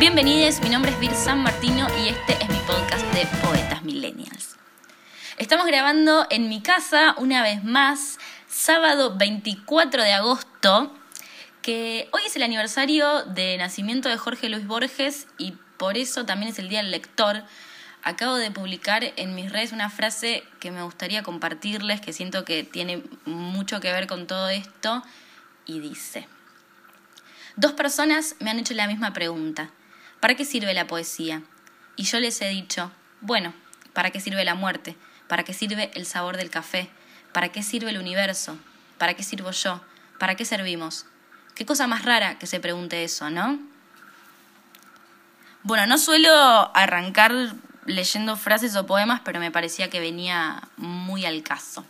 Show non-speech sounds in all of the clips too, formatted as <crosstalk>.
Bienvenidos, mi nombre es Vir San Martino y este es mi podcast de Poetas Millennials. Estamos grabando en mi casa una vez más, sábado 24 de agosto, que hoy es el aniversario de nacimiento de Jorge Luis Borges y por eso también es el Día del Lector. Acabo de publicar en mis redes una frase que me gustaría compartirles, que siento que tiene mucho que ver con todo esto, y dice, dos personas me han hecho la misma pregunta, ¿para qué sirve la poesía? Y yo les he dicho, bueno, ¿para qué sirve la muerte? ¿Para qué sirve el sabor del café? ¿Para qué sirve el universo? ¿Para qué sirvo yo? ¿Para qué servimos? Qué cosa más rara que se pregunte eso, ¿no? Bueno, no suelo arrancar leyendo frases o poemas, pero me parecía que venía muy al caso.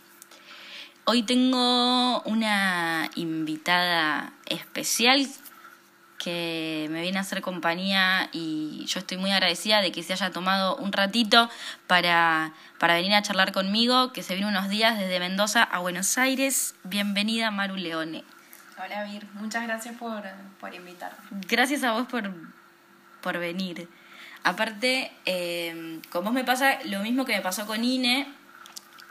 Hoy tengo una invitada especial que me viene a hacer compañía y yo estoy muy agradecida de que se haya tomado un ratito para, para venir a charlar conmigo, que se vino unos días desde Mendoza a Buenos Aires. Bienvenida, Maru Leone. Hola, Vir. Muchas gracias por, por invitarme. Gracias a vos por, por venir. Aparte, eh, con vos me pasa lo mismo que me pasó con Ine,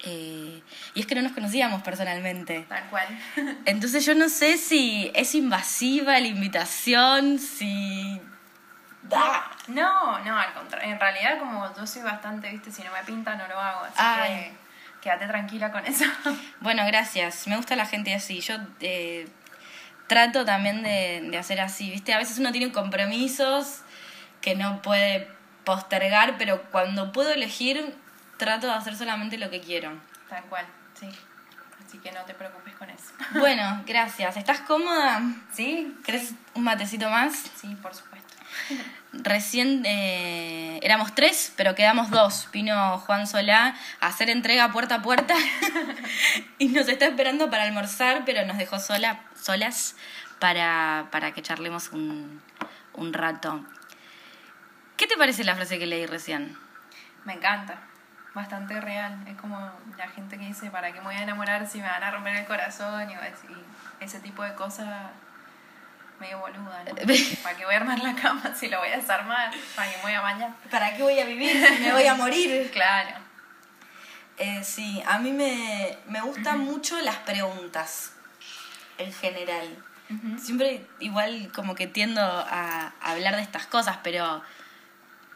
eh, y es que no nos conocíamos personalmente. Tal cual. <laughs> Entonces yo no sé si es invasiva la invitación, si... No, no, al contrario. En realidad, como yo soy bastante, viste, si no me pinta no lo hago. Así que quédate tranquila con eso. <laughs> Bueno, gracias. Me gusta la gente así. Yo eh, trato también de, de hacer así, viste. A veces uno tiene compromisos que no puede postergar, pero cuando puedo elegir, trato de hacer solamente lo que quiero. Tal cual, sí. Así que no te preocupes con eso. <laughs> Bueno, gracias. ¿Estás cómoda? Sí. ¿Crees un matecito más? Sí, por supuesto. <laughs> Recién eh, éramos tres, pero quedamos dos. Vino Juan Solá a hacer entrega puerta a puerta <laughs> y nos está esperando para almorzar, pero nos dejó sola, solas para, para que charlemos un, un rato. ¿Qué te parece la frase que leí recién? Me encanta, bastante real. Es como la gente que dice, ¿para qué me voy a enamorar si me van a romper el corazón? Y, ese tipo de cosas medio boluda, ¿no? <laughs> ¿Para qué voy a armar la cama si la voy a desarmar? ¿Para qué me voy a bañar? ¿Para qué voy a vivir si me voy a morir? <laughs> claro. Eh, sí, a mí me, me gustan mucho las preguntas, en general. Siempre igual como que tiendo a hablar de estas cosas, pero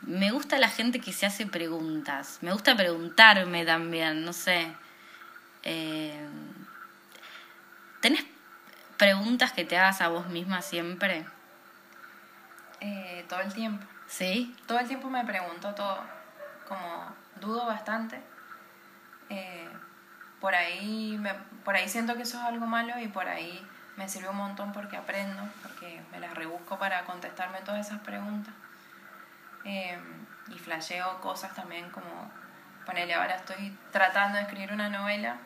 me gusta la gente que se hace preguntas. Me gusta preguntarme también, no sé. Eh, ¿Tenés preguntas que te hagas a vos misma siempre? Eh, todo el tiempo. ¿Sí? Todo el tiempo me pregunto todo. Como dudo bastante. Eh, por, ahí me, por ahí siento que eso es algo malo y por ahí me sirve un montón porque aprendo, porque me las rebusco para contestarme todas esas preguntas. Eh, y flasheo cosas también como, ponele, ahora estoy tratando de escribir una novela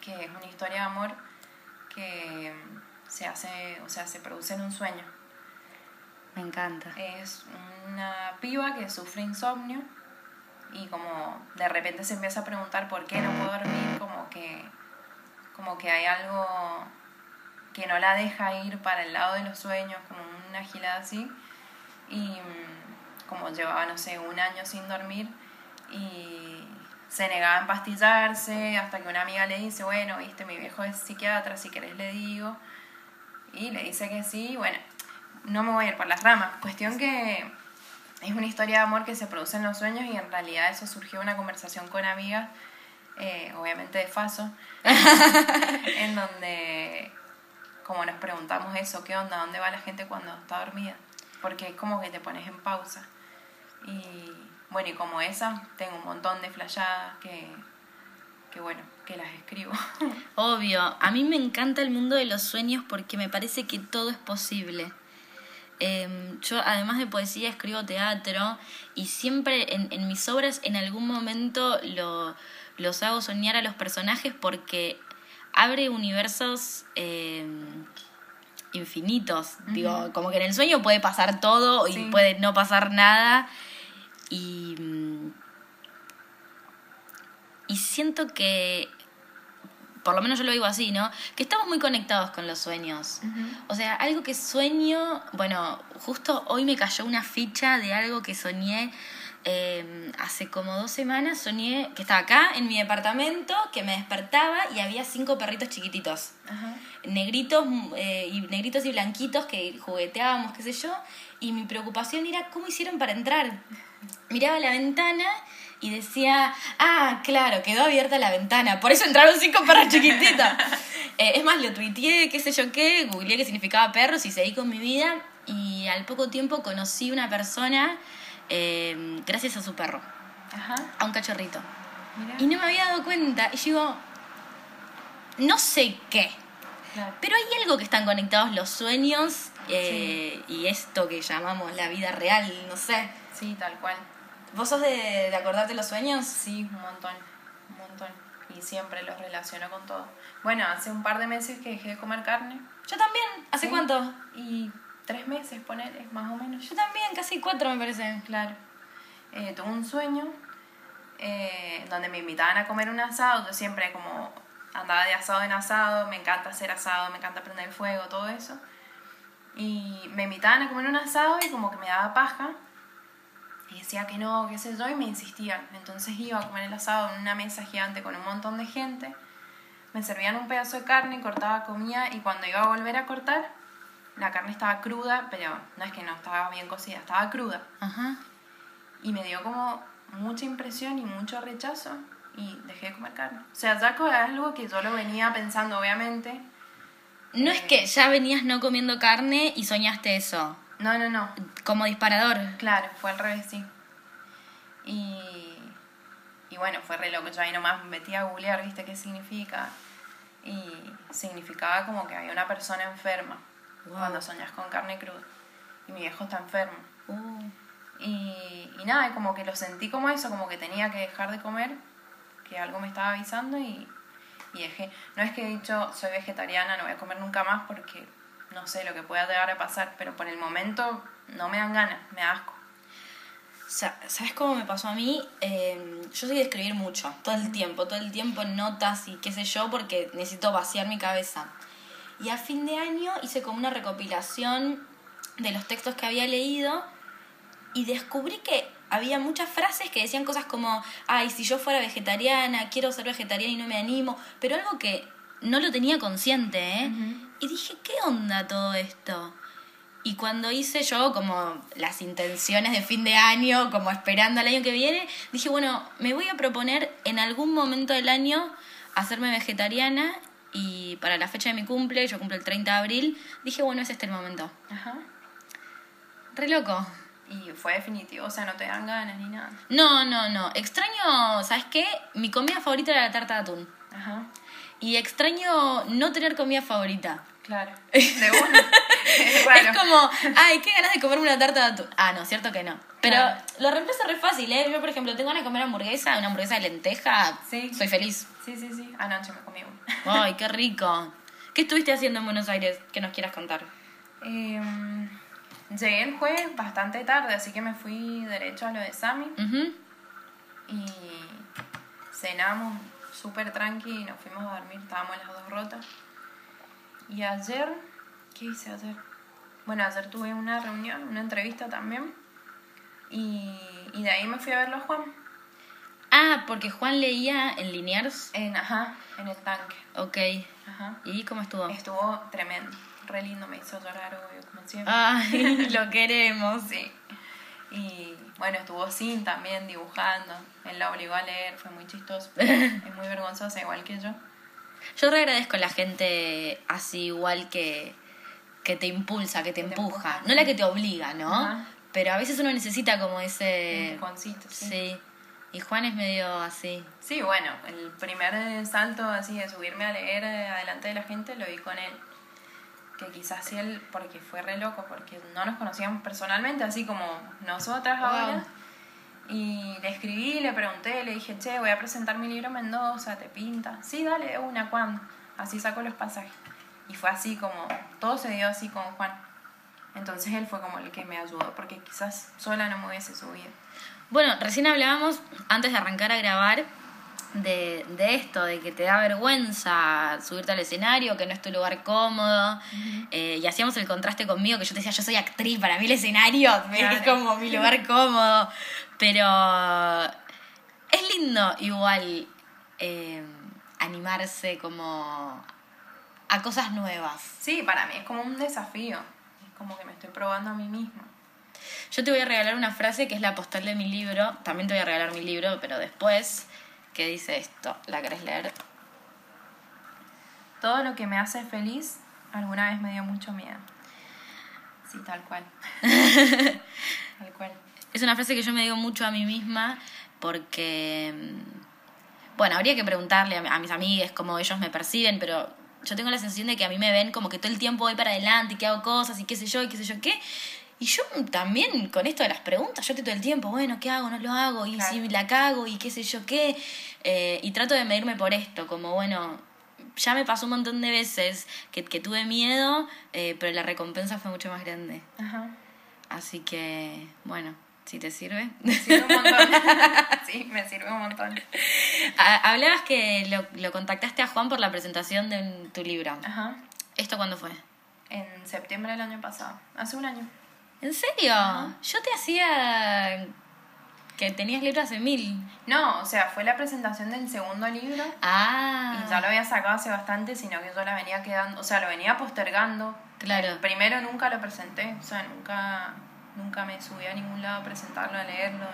que es una historia de amor que se hace, o sea, se produce en un sueño. Me encanta. Es una piba que sufre insomnio y como de repente se empieza a preguntar por qué no puedo dormir, como que, como que hay algo que no la deja ir para el lado de los sueños, como una gilada así y mm, como llevaba, no sé, un año sin dormir y se negaba a empastillarse hasta que una amiga le dice, bueno, viste, mi viejo es psiquiatra, si querés le digo. Y le dice que sí, bueno, no me voy a ir por las ramas. Cuestión que es una historia de amor que se produce en los sueños y en realidad eso surgió una conversación con amigas, eh, obviamente de Faso, <laughs> en donde como nos preguntamos eso, ¿qué onda? ¿Dónde va la gente cuando está dormida? Porque es como que te pones en pausa. Y bueno, y como esa, tengo un montón de flashadas que, que bueno, que las escribo. <laughs> Obvio, a mí me encanta el mundo de los sueños porque me parece que todo es posible. Em, yo además de poesía escribo teatro y siempre en, en mis obras en algún momento lo, los hago soñar a los personajes porque abre universos eh, infinitos. Digo, como que en el sueño puede pasar todo y puede no pasar nada. Y, mm, y siento que por lo menos yo lo digo así, ¿no? Que estamos muy conectados con los sueños. O sea, algo que sueño, bueno, justo hoy me cayó una ficha de algo que soñé eh, hace como dos semanas, soñé que estaba acá en mi departamento, que me despertaba y había cinco perritos chiquititos. Negritos, eh, y negritos y blanquitos que jugueteábamos, qué sé yo, y mi preocupación era cómo hicieron para entrar. Miraba la ventana y decía, ah, claro, quedó abierta la ventana, por eso entraron cinco perros chiquititos. <laughs> Eh, es más, lo tuiteé, qué sé yo qué, googleé qué significaba perros y seguí con mi vida y al poco tiempo conocí una persona eh, gracias a su perro, a un cachorrito. Y no me había dado cuenta y digo, no sé qué, pero hay algo que están conectados los sueños eh, y esto que llamamos la vida real, no sé. Sí, tal cual. ¿Vos sos de, de acordarte los sueños? Sí, un montón, un montón. Y siempre los relaciono con todo. Bueno, hace un par de meses que dejé de comer carne. Yo también. ¿Hace cuánto? Y tres meses, ponele, más o menos. Yo también, casi cuatro me parece. Claro. Eh, tuve un sueño eh, donde me invitaban a comer un asado. Yo siempre como andaba de asado en asado, me encanta hacer asado, me encanta prender fuego, todo eso. Y me invitaban a comer un asado y como que me daba paja. Y decía que no, qué sé yo, y me insistían. Entonces iba a comer el asado en una mesa gigante con un montón de gente. Me servían un pedazo de carne, cortaba, comía y cuando iba a volver a cortar, la carne estaba cruda, pero no es que no estaba bien cocida, estaba cruda. Ajá. Y me dio como mucha impresión y mucho rechazo y dejé de comer carne. O sea, ya es algo que yo lo venía pensando, obviamente. No es que ya venías no comiendo carne y soñaste eso. No, no, no. Como disparador. Claro, fue al revés, sí. Y, y bueno, fue re loco. Yo ahí nomás me metí a googlear, viste qué significa. Y significaba como que había una persona enferma cuando soñas con carne cruda. Y mi viejo está enfermo. Uh. Y, y nada, como que lo sentí como eso, como que tenía que dejar de comer, que algo me estaba avisando y, y dejé. No es que he dicho soy vegetariana, no voy a comer nunca más porque no sé lo que pueda llegar a pasar, pero por el momento no me dan ganas, me da asco. ¿Sabes cómo me pasó a mí? Eh, yo soy de escribir mucho, todo el tiempo, todo el tiempo notas y qué sé yo, porque necesito vaciar mi cabeza. Y a fin de año hice como una recopilación de los textos que había leído y descubrí que había muchas frases que decían cosas como, ay, si yo fuera vegetariana, quiero ser vegetariana y no me animo, pero algo que no lo tenía consciente, ¿eh? Y dije, ¿qué onda todo esto? Y cuando hice yo como las intenciones de fin de año, como esperando al año que viene, dije, bueno, me voy a proponer en algún momento del año hacerme vegetariana y para la fecha de mi cumple, yo cumple el 30 de abril, dije, bueno, es este el momento. Ajá. Re loco. Y fue definitivo, o sea, no te dan ganas ni nada. No, no, no. Extraño, ¿sabes qué? Mi comida favorita era la tarta de atún. Ajá. Y extraño no tener comida favorita. Claro. <laughs> De una. Es <laughs> como, ay, qué ganas de comerme una tarta de atún. Ah, no, cierto que no. Pero Claro. lo reemplazo re fácil, ¿eh? Yo, por ejemplo, tengo ganas de comer hamburguesa, una hamburguesa de lenteja. Sí. Soy feliz. Sí, sí, sí. Anoche me comí uno. Ay, qué <laughs> rico. ¿Qué estuviste haciendo en Buenos Aires que nos quieras contar? Em, llegué el jueves bastante tarde, así que me fui derecho a lo de Sami. Ujú. Y cenamos súper tranqui y nos fuimos a dormir. Estábamos las dos rotas. Y ayer, ¿qué hice ayer? Bueno, ayer tuve una reunión, una entrevista también. Y, y de ahí me fui a verlo a Juan. Ah, porque Juan leía en Liniers. En, ajá, en el tanque. Ok. Ajá. ¿Y cómo estuvo? Estuvo tremendo. Re lindo, me hizo llorar, obvio, como siempre. Ay, <laughs> lo queremos. Sí. Y bueno, estuvo Sin también dibujando. Él la obligó a leer, fue muy chistoso. <laughs> es muy vergonzosa, igual que yo. Yo re agradezco a la gente así igual que, que te impulsa, que te Que te empuja. empuja. No la que te obliga, ¿no? Ajá. Pero a veces uno necesita como ese... Juancito, sí. Sí. Y Juan es medio así. Sí, bueno, el primer salto así de subirme a leer eh, adelante de la gente lo vi con él. Que quizás sí él, porque fue re loco, porque no nos conocíamos personalmente, así como nosotras Wow. ahora. Y le escribí, le pregunté, le dije, che, voy a presentar mi libro en Mendoza, ¿te pinta? Sí, dale, una, ¿cuándo? Así saco los pasajes. Y fue así como, todo se dio así con Juan. Entonces él fue como el que me ayudó, porque quizás sola no me hubiese subido. Bueno, recién hablábamos, antes de arrancar a grabar, de, de esto, de que te da vergüenza subirte al escenario, que no es tu lugar cómodo. Eh, y hacíamos el contraste conmigo, que yo te decía, yo soy actriz, para mí el escenario <laughs> es como mi lugar cómodo. Pero es lindo igual eh, animarse como a cosas nuevas. Sí, para mí es como un desafío. Como que me estoy probando a mí misma. Yo te voy a regalar una frase que es la postal de mi libro. También te voy a regalar mi libro, pero después, que dice esto. ¿La querés leer? Todo lo que me hace feliz alguna vez me dio mucho miedo. Sí, tal cual. <laughs> tal cual. Es una frase que yo me digo mucho a mí misma porque, mm, bueno, habría que preguntarle a, mis amigas cómo ellos me perciben, pero yo tengo la sensación de que a mí me ven como que todo el tiempo voy para adelante y que hago cosas y qué sé yo y qué sé yo qué. Y yo también con esto de las preguntas, yo estoy todo el tiempo, bueno, ¿qué hago? No lo hago, y si la cago, y qué sé yo qué. Eh, y trato de medirme por esto, como bueno, ya me pasó un montón de veces que, que tuve miedo, eh, pero la recompensa fue mucho más grande. Ajá. Así que, bueno, si te sirve. <laughs> Me sirve un montón. <laughs> sí, me sirve un montón. Ha- Hablabas que lo, lo contactaste a Juan por la presentación de tu libro. Ajá. ¿Esto cuándo fue? En septiembre del año pasado. Hace un año. ¿En serio? Yo te hacía que tenías libros hace mil. No, o sea, fue la presentación del segundo libro. Ah. Y ya lo había sacado hace bastante, sino que yo la venía quedando, o sea, lo venía postergando. Claro. Primero nunca lo presenté, o sea, nunca, nunca me subí a ningún lado a presentarlo, a leerlo,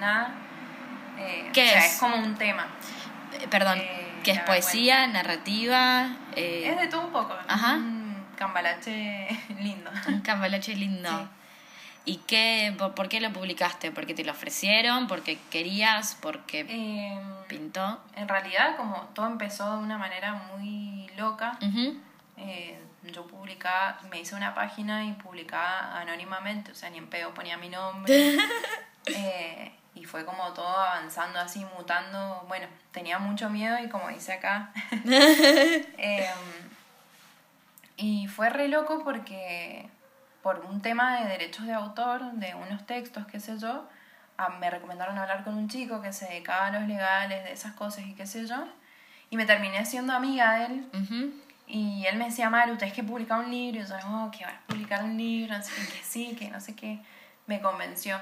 nada. Eh, ¿Qué o sea, es? es como un tema. Eh, perdón, Eh, que es poesía, narrativa, eh, Es de todo un poco. Ajá. Un cambalache <laughs> lindo. un cambalache lindo. Sí. ¿Y qué, por, por qué lo publicaste? ¿Porque te lo ofrecieron? ¿Porque querías? ¿Porque Eh, pintó? en realidad, como todo empezó de una manera muy loca, eh, yo publicaba, me hice una página y publicaba anónimamente, o sea, ni en pedo ponía mi nombre. <laughs> Eh, y fue como todo avanzando así, mutando. Bueno, tenía mucho miedo y como dice acá. <laughs> eh, y fue re loco porque por un tema de derechos de autor, de unos textos, qué sé yo, me recomendaron hablar con un chico que se dedicaba a los legales, de esas cosas y qué sé yo. Y me terminé siendo amiga de él. Y él me decía, Maru, tenés que publicar un libro. Y yo, no, que vas a publicar un libro, no sé qué, que sí, que no sé qué. Me convenció.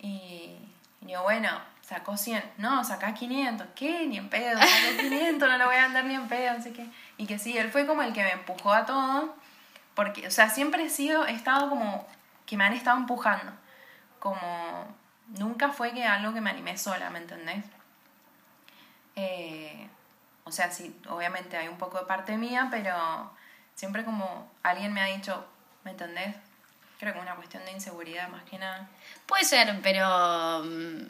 Y, y yo, bueno, sacó 100. No, sacá 500. ¿Qué? Ni en pedo. Sacó 500, <laughs> no lo voy a vender ni en pedo, no sé qué. Y que sí, él fue como el que me empujó a todo. Porque, o sea, siempre he sido, he estado como que me han estado empujando. Como, nunca fue que algo que me animé sola, ¿me entendés? Eh, o sea, sí, obviamente hay un poco de parte mía, pero siempre como alguien me ha dicho, ¿me entendés? Creo que es una cuestión de inseguridad más que nada. Puede ser, pero mm,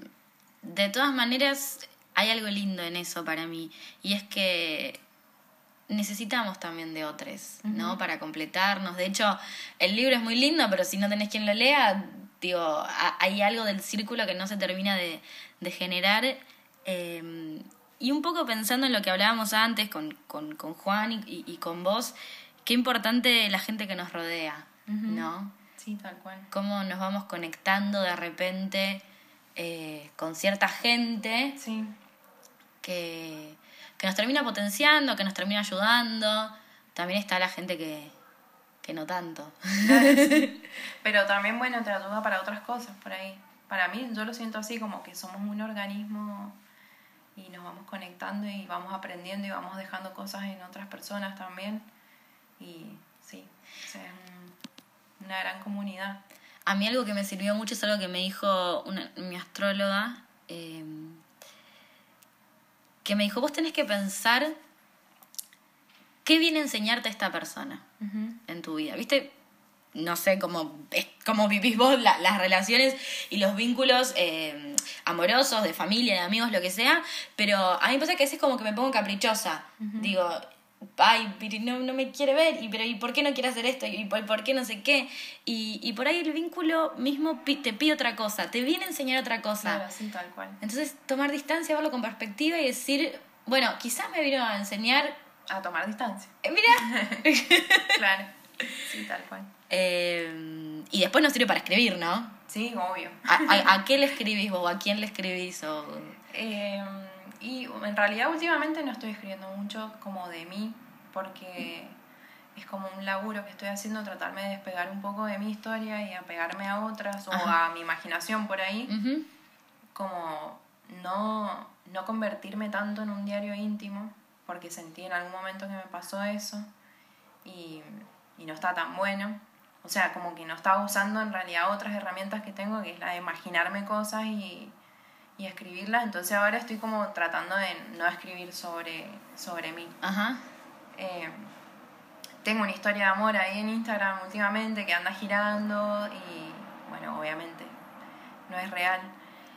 de todas maneras hay algo lindo en eso para mí. Y es que necesitamos también de otros, ¿no? Para completarnos. De hecho, el libro es muy lindo, pero si no tenés quien lo lea, digo, ha- hay algo del círculo que no se termina de, de generar. eh, y un poco pensando en lo que hablábamos antes con, con, con Juan y, con vos, qué importante la gente que nos rodea, ¿no? Sí, tal cual. cómo nos vamos conectando de repente eh, con cierta gente Sí, que, que nos termina potenciando, que nos termina ayudando. También está la gente que, que no tanto. <laughs> pero también, bueno, te ayuda para otras cosas por ahí. Para mí, yo lo siento así, como que somos un organismo y nos vamos conectando y vamos aprendiendo y vamos dejando cosas en otras personas también. Y sí, es un- una gran comunidad. A mí algo que me sirvió mucho es algo que me dijo una, mi astróloga, eh, que me dijo, vos tenés que pensar qué viene a enseñarte esta persona. en tu vida. ¿Viste? No sé cómo, cómo vivís vos la- las relaciones y los vínculos eh, amorosos, de familia, de amigos, lo que sea, pero a mí me pasa que a veces como que me pongo caprichosa. Digo, ay, no, no me quiere ver, y, pero ¿y por qué no quiere hacer esto? ¿Y por, por qué no sé qué? Y, y por ahí el vínculo mismo te pide otra cosa, te viene a enseñar otra cosa. Claro, sí, tal cual. Entonces, tomar distancia, verlo con perspectiva y decir, bueno, quizás me vino a enseñar, A tomar distancia. eh, mira, <laughs> Claro. Sí, tal cual. Eh, y después nos sirve para escribir, ¿no? Sí, obvio. ¿A, a, a qué le escribís vos? ¿A quién le escribís? O... Eh, Y en realidad últimamente no estoy escribiendo mucho como de mí, porque es como un laburo que estoy haciendo, tratarme de despegar un poco de mi historia y apegarme a otras o Ajá. a mi imaginación por ahí, Ujú. como no, no convertirme tanto en un diario íntimo, porque sentí en algún momento que me pasó eso y, y no está tan bueno. O sea, como que no estaba usando en realidad otras herramientas que tengo, que es la de imaginarme cosas y, y escribirlas. Entonces ahora estoy como tratando de no escribir sobre, sobre mí. Ajá. Eh, tengo una historia de amor ahí en Instagram últimamente que anda girando y bueno, obviamente no es real.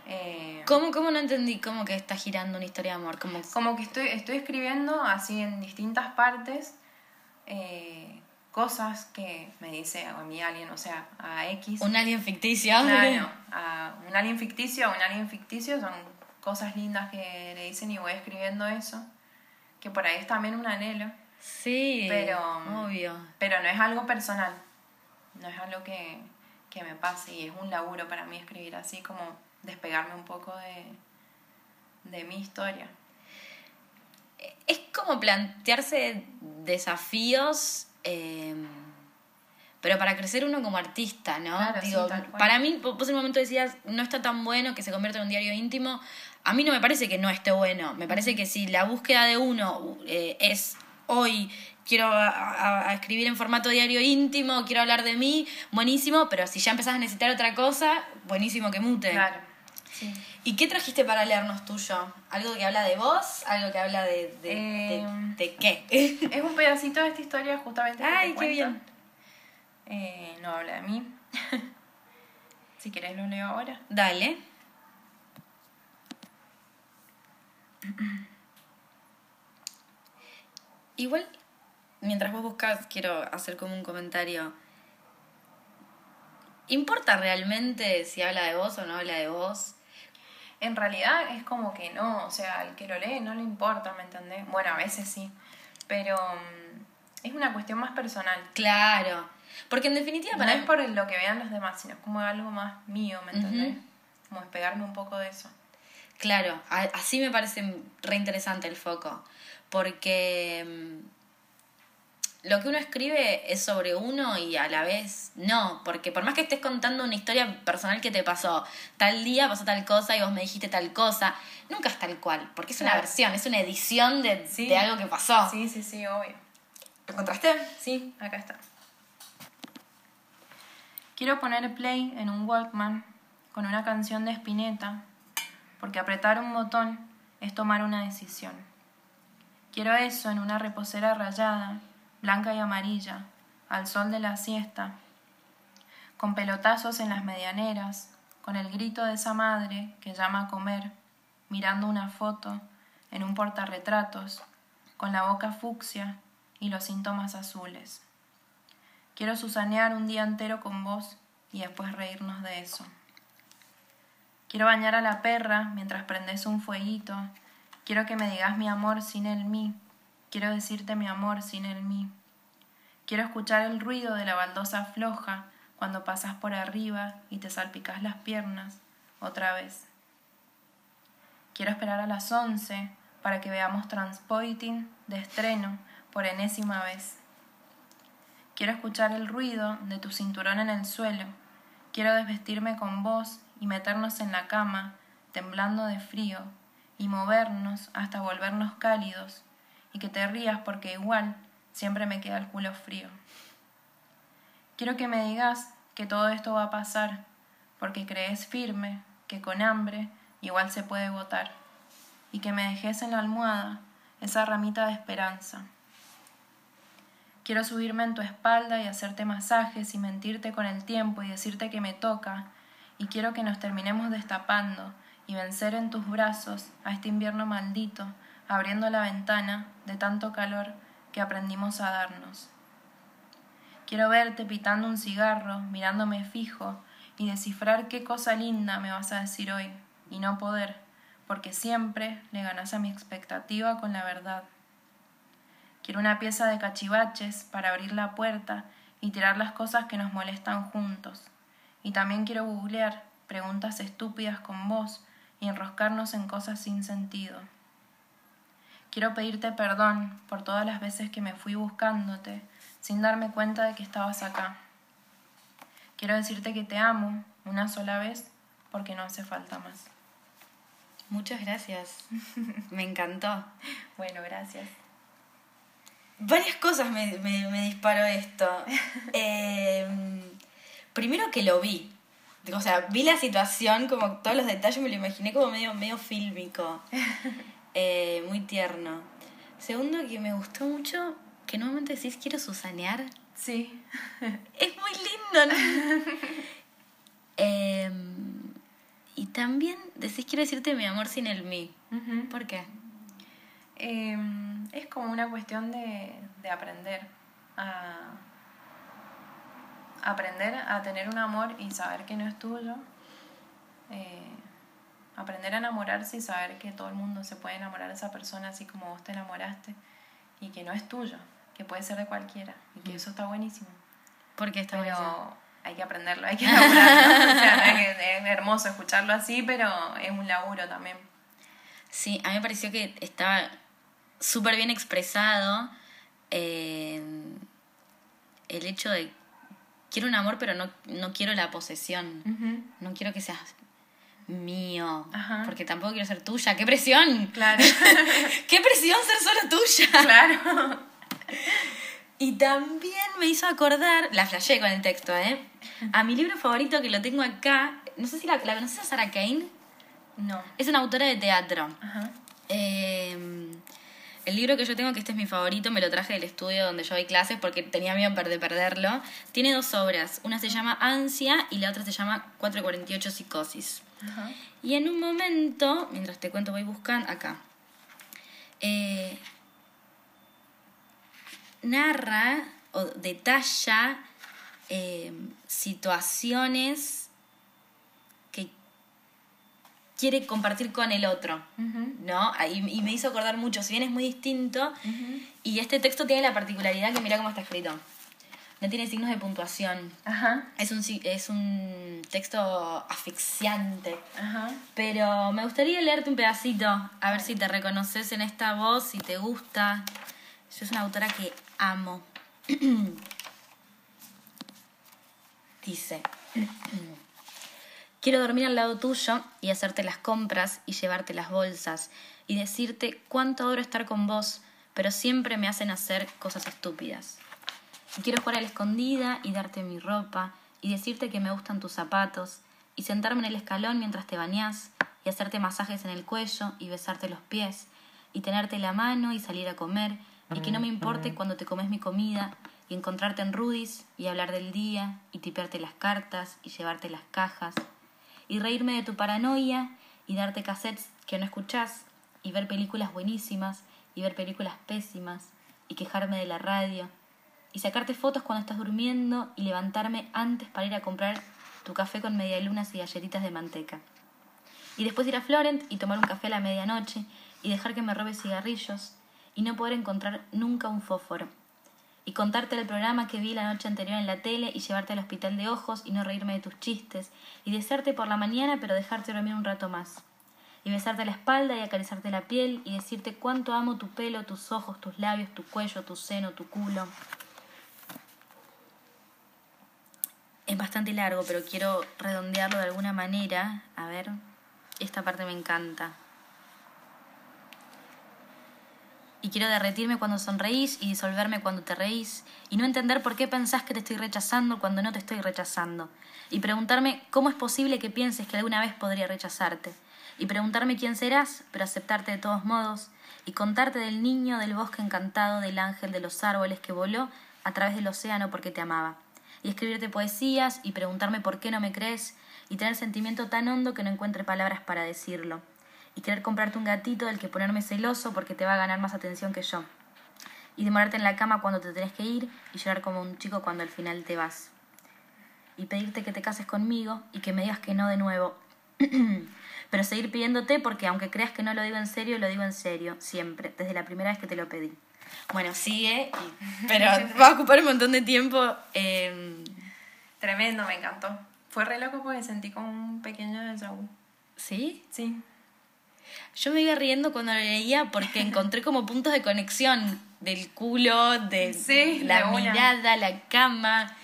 Eh, ¿Cómo, ¿Cómo no entendí cómo que está girando una historia de amor? Como, como que estoy, estoy escribiendo así en distintas partes eh, cosas que me dice a mi alien, o sea, a X. un alien ficticio. Claro, a un alien ficticio, a un alien ficticio son cosas lindas que le dicen y voy escribiendo eso, que por ahí es también un anhelo. Sí, Pero- obvio. Pero no es algo personal, no es algo que, que me pase y es un laburo para mí escribir así, como despegarme un poco de, de mi historia. Es como plantearse desafíos, eh, pero para crecer uno como artista, ¿no? Claro, Digo, para mí, vos en un momento decías, no está tan bueno que se convierta en un diario íntimo. A mí no me parece que no esté bueno. Me parece que si la búsqueda de uno eh, es hoy quiero a- a- a escribir en formato diario íntimo, quiero hablar de mí, buenísimo, pero si ya empezás a necesitar otra cosa, buenísimo que mute. Claro, sí. ¿Y qué trajiste para leernos tuyo? ¿Algo que habla de vos? ¿Algo que habla de, de, de- Em. de qué? <laughs> Es un pedacito de esta historia justamente que te Ay, qué bien. Eh, no habla de mí. <laughs> si querés lo leo ahora. Dale. <clears throat> Igual, mientras vos buscas, quiero hacer como un comentario. ¿Importa realmente si habla de vos o no habla de vos? En realidad es como que no, o sea, al que lo lee no le importa, ¿me entendés? Bueno, a veces sí, pero mm, es una cuestión más personal. Claro. Porque en definitiva No para es por lo que vean los demás, sino es como algo más mío, ¿me entendés? Como despegarme un poco de eso. Claro, a- así me parece re interesante el foco, porque mm, lo que uno escribe es sobre uno y a la vez no, porque por más que estés contando una historia personal que te pasó, tal día pasó tal cosa y vos me dijiste tal cosa, nunca es tal cual, porque es una Claro. versión, es una edición de, Sí. de algo que pasó. Sí, sí, sí, obvio. ¿Lo encontraste? Sí, acá está. Quiero poner play en un Walkman con una canción de Spinetta, porque apretar un botón es tomar una decisión. Quiero eso en una reposera rayada, blanca y amarilla, al sol de la siesta, con pelotazos en las medianeras, con el grito de esa madre que llama a comer, mirando una foto en un portarretratos, con la boca fucsia y los síntomas azules. Quiero susanear un día entero con vos y después reírnos de eso. Quiero bañar a la perra mientras prendes un fueguito. Quiero que me digas mi amor sin el mí. Quiero decirte mi amor sin el mí. Quiero escuchar el ruido de la baldosa floja cuando pasas por arriba y te salpicas las piernas otra vez. Quiero esperar a las once para que veamos Transpoiting de estreno por enésima vez. Quiero escuchar el ruido de tu cinturón en el suelo. Quiero desvestirme con vos y meternos en la cama, temblando de frío, y movernos hasta volvernos cálidos, y que te rías porque igual siempre me queda el culo frío. Quiero que me digas que todo esto va a pasar, porque crees firme que con hambre igual se puede votar, y que me dejes en la almohada esa ramita de esperanza. Quiero subirme en tu espalda y hacerte masajes y mentirte con el tiempo y decirte que me toca, y quiero que nos terminemos destapando y vencer en tus brazos a este invierno maldito, abriendo la ventana de tanto calor que aprendimos a darnos. Quiero verte pitando un cigarro, mirándome fijo, y descifrar qué cosa linda me vas a decir hoy, y no poder, porque siempre le ganas a mi expectativa con la verdad. Quiero una pieza de cachivaches para abrir la puerta y tirar las cosas que nos molestan juntos. Y también quiero googlear preguntas estúpidas con vos y enroscarnos en cosas sin sentido. Quiero pedirte perdón por todas las veces que me fui buscándote sin darme cuenta de que estabas acá. Quiero decirte que te amo una sola vez porque no hace falta más. Muchas gracias. Me encantó. <laughs> Bueno, gracias. Varias cosas me, me, disparó esto. <laughs> Em, primero que lo vi. O sea, vi la situación, como todos los detalles me lo imaginé como medio, medio fílmico. <laughs> Eh, muy tierno. Segundo, que me gustó mucho que nuevamente decís quiero susanear. Sí. <laughs> Es muy lindo, ¿no? <laughs> Em, y también decís quiero decirte mi amor sin el mí. ¿Por qué? Em, es como una cuestión de, de aprender a aprender a tener un amor y saber que no es tuyo. Eh, aprender a enamorarse y saber que todo el mundo se puede enamorar de esa persona así como vos te enamoraste y que no es tuyo, que puede ser de cualquiera y que mm. eso está buenísimo. Porque está pero hay que aprenderlo, hay que enamorarlo. o sea, es hermoso escucharlo así, pero es un laburo también. Sí, a mí me pareció que estaba súper bien expresado eh, el hecho de quiero un amor, pero no, no quiero la posesión. No quiero que seas mío, porque tampoco quiero ser tuya. ¡Qué presión! Claro. <laughs> ¡Qué presión ser solo tuya! Claro. Y también me hizo acordar, la flashé con el texto, ¿eh? A mi libro favorito que lo tengo acá, no sé si la, la conoces a Sarah Kane. No. Es una autora de teatro. Ajá. Eh, el libro que yo tengo, que este es mi favorito, me lo traje del estudio donde yo doy clases porque tenía miedo de perderlo. Tiene dos obras. Una se llama Ansia y la otra se llama 448 Psicosis. Y en un momento, mientras te cuento, voy buscando acá. Eh, narra o detalla eh, situaciones quiere compartir con el otro, ¿no? Y, me hizo acordar mucho, si bien es muy distinto, y este texto tiene la particularidad que mira cómo está escrito. No tiene signos de puntuación. Es, un, es un texto asfixiante. Pero me gustaría leerte un pedacito, a ver si te reconoces en esta voz, si te gusta. Yo es una autora que amo. <clears throat> Dice. <clears throat> Quiero dormir al lado tuyo y hacerte las compras y llevarte las bolsas y decirte cuánto adoro estar con vos, pero siempre me hacen hacer cosas estúpidas. quiero jugar a la escondida y darte mi ropa y decirte que me gustan tus zapatos y sentarme en el escalón mientras te bañás y hacerte masajes en el cuello y besarte los pies y tenerte la mano y salir a comer y que no me importe cuando te comes mi comida y encontrarte en Rudis y hablar del día y tipearte las cartas y llevarte las cajas y reírme de tu paranoia y darte cassettes que no escuchás y ver películas buenísimas y ver películas pésimas y quejarme de la radio y sacarte fotos cuando estás durmiendo y levantarme antes para ir a comprar tu café con medialunas y galletitas de manteca. Y después ir a Florent y tomar un café a la medianoche y dejar que me robe cigarrillos y no poder encontrar nunca un fósforo y contarte el programa que vi la noche anterior en la tele y llevarte al hospital de ojos y no reírme de tus chistes y desearte por la mañana pero dejarte dormir un rato más y besarte la espalda y acariciarte la piel y decirte cuánto amo tu pelo, tus ojos, tus labios, tu cuello, tu seno, tu culo. Es bastante largo, pero quiero redondearlo de alguna manera. A ver, esta parte me encanta. Y quiero derretirme cuando sonreís y disolverme cuando te reís, y no entender por qué pensás que te estoy rechazando cuando no te estoy rechazando, y preguntarme cómo es posible que pienses que alguna vez podría rechazarte, y preguntarme quién serás, pero aceptarte de todos modos, y contarte del niño del bosque encantado, del ángel de los árboles que voló a través del océano porque te amaba, y escribirte poesías y preguntarme por qué no me crees, y tener sentimiento tan hondo que no encuentre palabras para decirlo y querer comprarte un gatito del que ponerme celoso porque te va a ganar más atención que yo. Y demorarte en la cama cuando te tenés que ir y llorar como un chico cuando al final te vas. Y pedirte que te cases conmigo y que me digas que no de nuevo. <clears throat> Pero seguir pidiéndote porque aunque creas que no lo digo en serio, lo digo en serio, siempre, desde la primera vez que te lo pedí. Bueno, sigue, <laughs> pero va a ocupar un montón de tiempo. Em, Tremendo, me encantó. Fue re loco porque sentí como un pequeño déjà ¿Sí? Sí. Yo me iba riendo cuando lo leía porque <laughs> encontré como puntos de conexión del culo, de Sí, la mirada, la cama.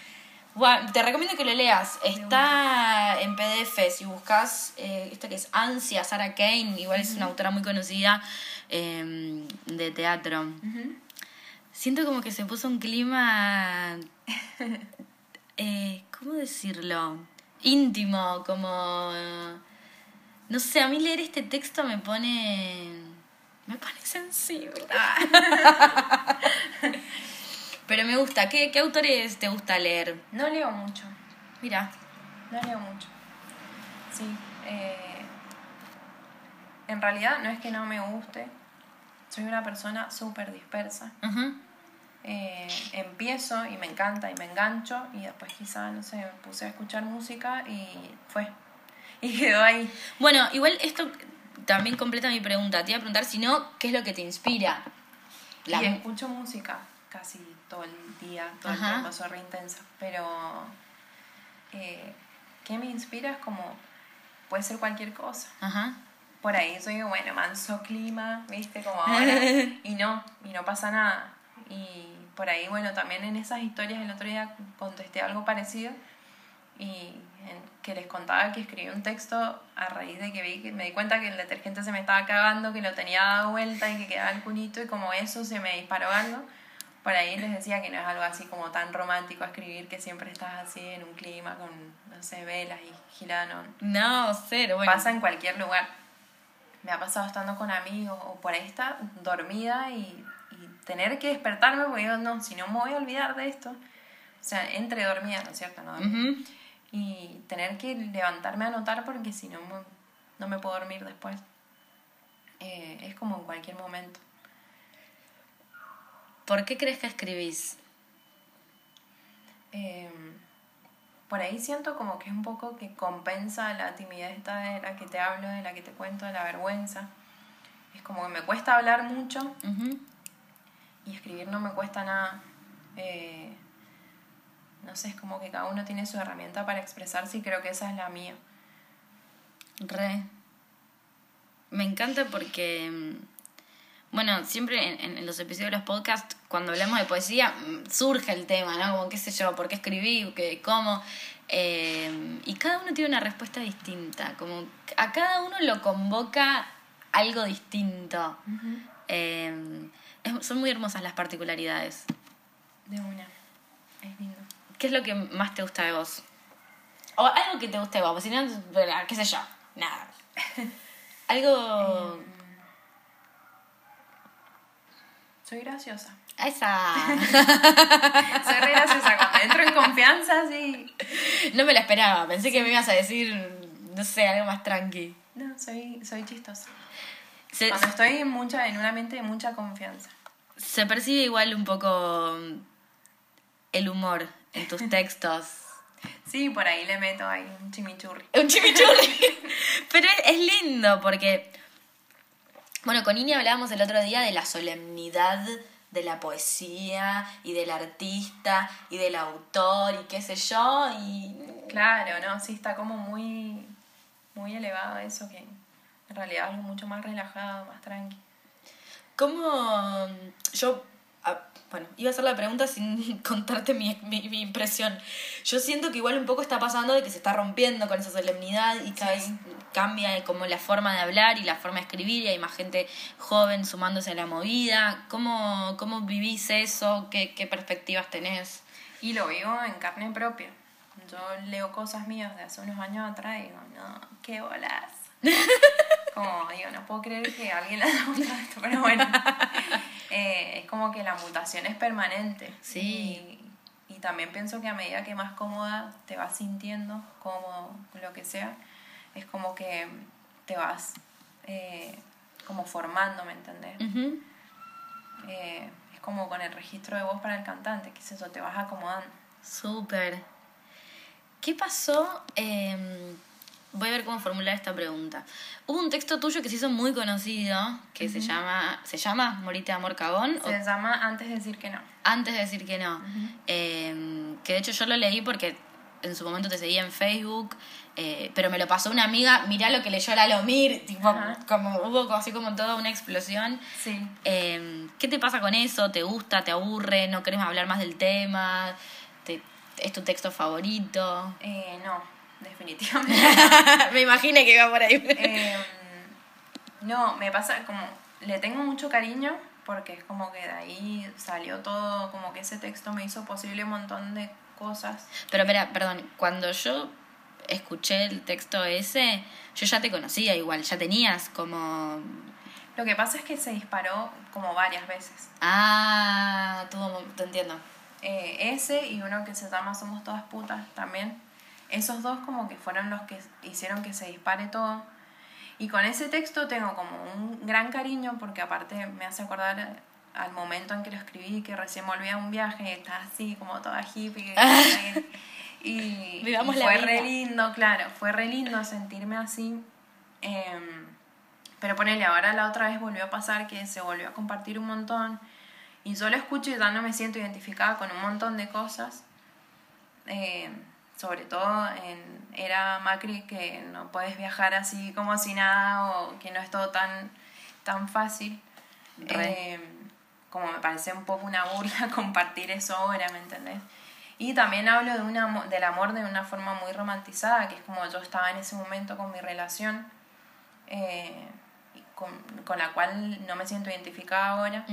Buah, te recomiendo que lo leas. Está en PDF. Si buscas eh, esta que es Ansia, Sarah Kane, igual es una autora muy conocida eh, de teatro. Siento como que se puso un clima. <laughs> eh, ¿Cómo decirlo? Íntimo, como. No sé, a mí leer este texto me pone. Me pone sensible. <laughs> Pero me gusta. ¿Qué, ¿Qué autores te gusta leer? No leo mucho. Mira. No leo mucho. Sí. eh, en realidad no es que no me guste. Soy una persona súper dispersa. Eh, empiezo y me encanta y me engancho y después quizá, no sé, me puse a escuchar música y fue. <laughs> Y quedó ahí. Bueno, igual esto también completa mi pregunta. Te iba a preguntar si no, ¿qué es lo que te inspira? La- Y escucho música casi todo el día, todo Ajá. el tiempo, soy re intensa. Pero, eh, ¿qué me inspira? Es como, puede ser cualquier cosa. Ajá. Por ahí soy, bueno, manso clima, ¿viste? Como ahora. <laughs> y no, y no pasa nada. Y por ahí, bueno, también en esas historias el otro día contesté algo parecido y en- que les contaba que escribí un texto a raíz de que vi que me di cuenta que el detergente se me estaba cagando, que lo tenía dado vuelta y que quedaba el culito y como eso se me disparó algo. Por ahí les decía que no es algo así como tan romántico escribir que siempre estás así en un clima con, no sé, velas y gilano. No, cero. Bueno. Pasa en cualquier lugar. Me ha pasado estando con amigos o por ahí estar dormida y, y tener que despertarme porque digo, no, si no me voy a olvidar de esto. O sea, entre dormida, ¿no es cierto? No. Y tener que levantarme a anotar porque si no, no me puedo dormir después. Eh, es como en cualquier momento. ¿Por qué crees que escribís? Eh, por ahí siento como que es un poco que compensa la timidez esta de la que te hablo, de la que te cuento, de la vergüenza. Es como que me cuesta hablar mucho Ujú. y escribir no me cuesta nada. Eh, no sé, es como que cada uno tiene su herramienta para expresarse y creo que esa es la mía. Re. Me encanta porque, mm, bueno, siempre en, los episodios de los podcasts, cuando hablamos de poesía, mm, surge el tema, ¿no? Como, qué sé yo, por qué escribí, qué, cómo. Eh, y cada uno tiene una respuesta distinta. Como a cada uno lo convoca algo distinto. Eh, es- son muy hermosas las particularidades. De una. Es lindo. ¿Qué es lo que más te gusta de vos? O algo que te guste de vos, si no, qué sé yo, nada. <laughs> Algo... Soy graciosa. Esa. <laughs> Soy re graciosa. Cuando entro en confianza, sí. No me la esperaba, pensé que me ibas a decir, no sé, algo más tranqui. No, soy, soy chistosa. Se, Cuando estoy en, mucha, en un ambiente de mucha confianza. se percibe igual un poco el humor en tus textos. Sí, por ahí le meto ahí un chimichurri. Un chimichurri. <laughs> Pero es, es lindo porque, bueno, con Ini hablábamos el otro día de la solemnidad de la poesía y del artista y del autor y qué sé yo. Y Claro, no, sí, está como muy, muy elevado eso que en realidad es algo mucho más relajado, más tranqui. ¿Cómo yo... bueno, iba a hacer la pregunta sin <laughs> contarte mi, mi, mi impresión. Yo siento que igual un poco está pasando de que se está rompiendo con esa solemnidad y cada Sí. vez cambia como la forma de hablar y la forma de escribir y hay más gente joven sumándose a la movida. ¿Cómo, cómo vivís eso? ¿Qué, qué perspectivas tenés? Y lo vivo en carne propia. Yo leo cosas mías de hace unos años atrás y digo, no, qué bolas. <laughs> Como digo, no puedo creer que alguien le <laughs> haya gustado esto, pero bueno. <laughs> Eh, es como que la mutación es permanente. Sí. Y, y también pienso que a medida que más cómoda te vas sintiendo, como lo que sea, es como que te vas eh, como formando, ¿me entendés? Eh, es como con el registro de voz para el cantante, que es eso, te vas acomodando. Súper. ¿Qué pasó? Voy a ver cómo formular esta pregunta. Hubo un texto tuyo que se hizo muy conocido, que se llama, ¿se llama Morite de Amor Cagón? o Se llama Antes de decir que no. antes de decir que no. Eh, que de hecho yo lo leí porque en su momento te seguía en Facebook, eh, pero me lo pasó una amiga, mirá lo que leyó la Lomir, tipo, como hubo así como toda una explosión. Sí. Eh, ¿Qué te pasa con eso? ¿Te gusta? ¿Te aburre? ¿No querés hablar más del tema? ¿Te- ¿Es tu texto favorito? Eh, no, definitivamente. <laughs> me imaginé que iba por ahí. Eh, no, me pasa como, le tengo mucho cariño porque es como que de ahí salió todo, como que ese texto me hizo posible un montón de cosas. Pero espera, perdón, cuando yo escuché el texto ese, yo ya te conocía igual, ya tenías como... Lo que pasa es que se disparó como varias veces. Ah, tuvo, te entiendo. Eh, ese y uno que se llama Somos Todas Putas también. Esos dos como que fueron los que hicieron que se dispare todo. Y con ese texto tengo como un gran cariño porque aparte me hace acordar al momento en que lo escribí, que recién volví a un viaje y estaba así como toda hippie. <laughs> y, <laughs> Vivamos y fue re lindo, claro, fue re lindo sentirme así. Em, pero ponele, ahora la otra vez volvió a pasar que se volvió a compartir un montón. Y yo lo escucho y ya no me siento identificada con un montón de cosas. Eh, sobre todo en era Macri que no puedes viajar así como si nada o que no es todo tan, tan fácil. Eh, como me parece un poco una burla <laughs> compartir eso ahora, ¿me entendés? Y también hablo de una, del amor de una forma muy romantizada, que es como yo estaba en ese momento con mi relación, eh, con, con la cual no me siento identificada ahora.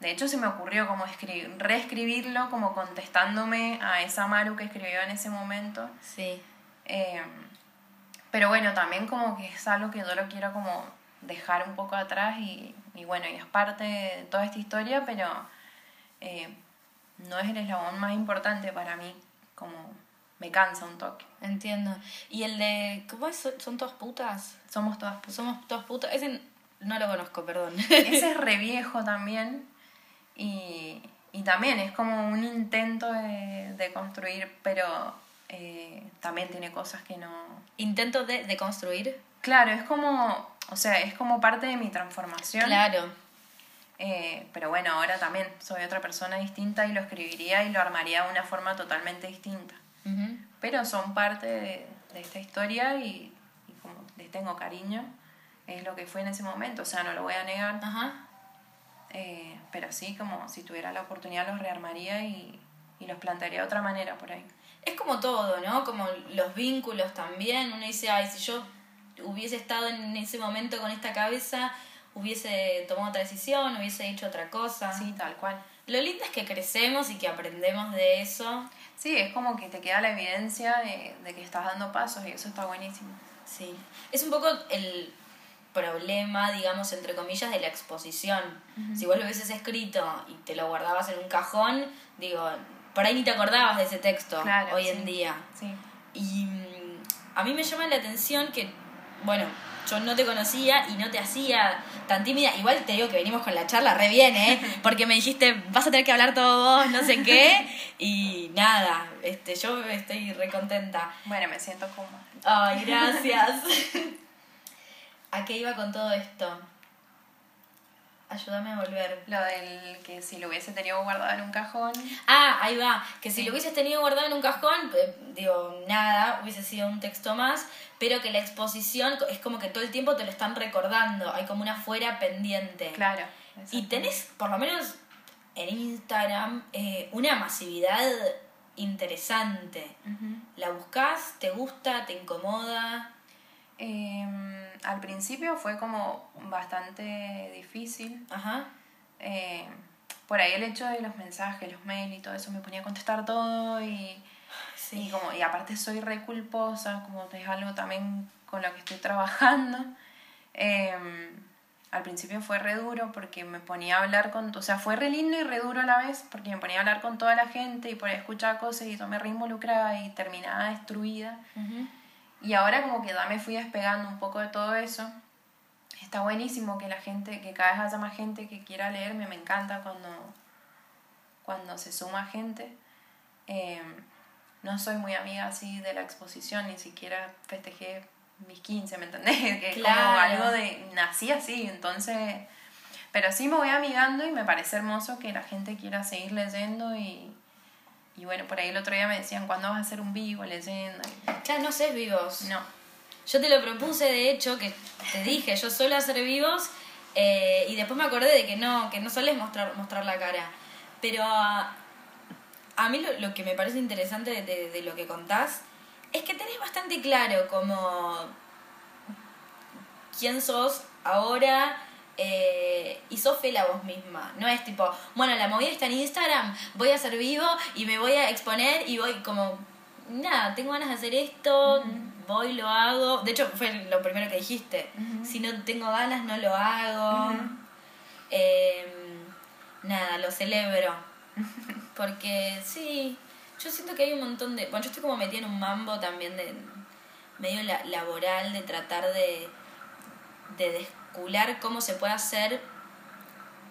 De hecho, se me ocurrió como escri- reescribirlo, como contestándome a esa Maru que escribió en ese momento. Sí. Eh, pero bueno, también como que es algo que yo lo quiero como dejar un poco atrás y, y bueno, y es parte de toda esta historia, pero eh, no es el eslabón más importante para mí, como me cansa un toque. Entiendo. Y el de... ¿Cómo es? ¿Son- ¿Son todas putas? Somos todas putas. Somos todas putas. Ese no lo conozco, perdón. Ese es <laughs> re viejo también y, y también es como un intento de, de construir, pero eh, también tiene cosas que no... Intento de, de construir. Claro, es como, o sea, es como parte de mi transformación. Claro. Eh, pero bueno, ahora también soy otra persona distinta y lo escribiría y lo armaría de una forma totalmente distinta. Pero son parte de, de esta historia y, y como les tengo cariño, es lo que fue en ese momento, o sea, no lo voy a negar. Ajá. Eh, pero sí, como si tuviera la oportunidad los rearmaría y, y los plantearía de otra manera por ahí. Es como todo, ¿no? Como los vínculos también. Uno dice, ay, si yo hubiese estado en ese momento con esta cabeza, hubiese tomado otra decisión, hubiese hecho otra cosa. Sí, tal cual. Lo lindo es que crecemos y que aprendemos de eso. Sí, es como que te queda la evidencia de, de que estás dando pasos y eso está buenísimo. Sí. Es un poco el problema, digamos, entre comillas, de la exposición. Si vos lo hubieses escrito y te lo guardabas en un cajón, digo, por ahí ni te acordabas de ese texto Claro, hoy sí. en día. Sí. Y mm, a mí me llama la atención que, bueno, yo no te conocía y no te hacía tan tímida. Igual te digo que venimos con la charla re bien, ¿eh? <laughs> Porque me dijiste, vas a tener que hablar todo vos, no sé qué. <laughs> Y nada, este, yo estoy re contenta. Bueno, me siento cómoda. Ay, gracias. <laughs> ¿A qué iba con todo esto? Ayúdame a volver. Lo del que si lo hubiese tenido guardado en un cajón. Ah, ahí va. Que si Sí. lo hubieses tenido guardado en un cajón, eh, digo, nada, hubiese sido un texto más, pero que la exposición es como que todo el tiempo te lo están recordando, hay como una fuera pendiente. Claro. Y tenés, por lo menos en Instagram, eh, una masividad interesante. ¿La buscas? ¿Te gusta? ¿Te incomoda? Em, al principio fue como bastante difícil. Ajá. Eh, por ahí el hecho de los mensajes, los mails y todo eso me ponía a contestar todo y, Sí. y como y aparte soy re culposa, como es algo también con lo que estoy trabajando. Em, al principio fue re duro porque me ponía a hablar con, o sea, fue re lindo y re duro a la vez porque me ponía a hablar con toda la gente y por ahí escuchaba cosas y yo me re involucraba y terminaba destruida. Ujú. Y ahora como que ya me fui despegando un poco de todo eso. Está buenísimo que la gente, que cada vez haya más gente que quiera leerme, me encanta cuando, cuando se suma gente. Eh, no soy muy amiga así de la exposición, ni siquiera festejé mis 15, ¿me entendés? <laughs> Que como Claro. algo de, nací así, entonces... Pero sí me voy amigando y me parece hermoso que la gente quiera seguir leyendo y, y bueno, por ahí el otro día me decían, ¿cuándo vas a hacer un vivo leyendo? Ya no sé vivos. No. Yo te lo propuse, de hecho, que te dije, yo suelo hacer vivos eh, y después me acordé de que no, que no sueles mostrar, mostrar la cara. Pero a, a mí lo, lo que me parece interesante de, de- de lo que contás es que tenés bastante claro como quién sos ahora eh, y sos fiel a vos misma. No es tipo, bueno, la movida está en Instagram, voy a ser vivo y me voy a exponer y voy como, nada, tengo ganas de hacer esto, voy, lo hago. De hecho, fue lo primero que dijiste. Si no tengo ganas, no lo hago. Eh, nada, lo celebro. <laughs> Porque sí, yo siento que hay un montón de... Bueno, yo estoy como metida en un mambo también de medio la- laboral, de tratar de, de cómo se puede hacer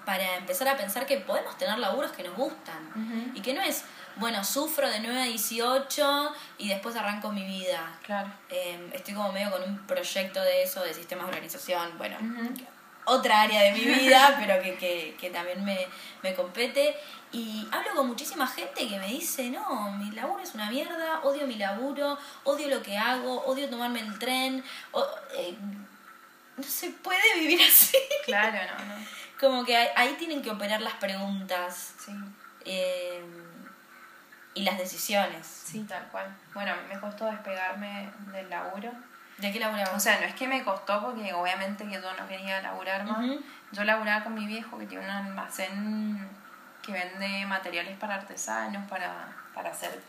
para empezar a pensar que podemos tener laburos que nos gustan. Y que no es, bueno, sufro de 9 a 18 y después arranco mi vida. Claro. Eh, estoy como medio con un proyecto de eso, de sistemas de organización, bueno, otra área de mi vida, <laughs> pero que, que, que también me, me compete. Y hablo con muchísima gente que me dice, no, mi laburo es una mierda, odio mi laburo, odio lo que hago, odio tomarme el tren. o- eh, no se puede vivir <laughs> así. Claro, no, no. Como que ahí, ahí tienen que operar las preguntas Sí. eh, y las decisiones. Sí, tal cual. Bueno, me costó despegarme del laburo. ¿De qué laburamos? O sea, no es que me costó porque obviamente que yo no quería laburar más. Yo laburaba con mi viejo que tiene un almacén que vende materiales para artesanos, para, para hacer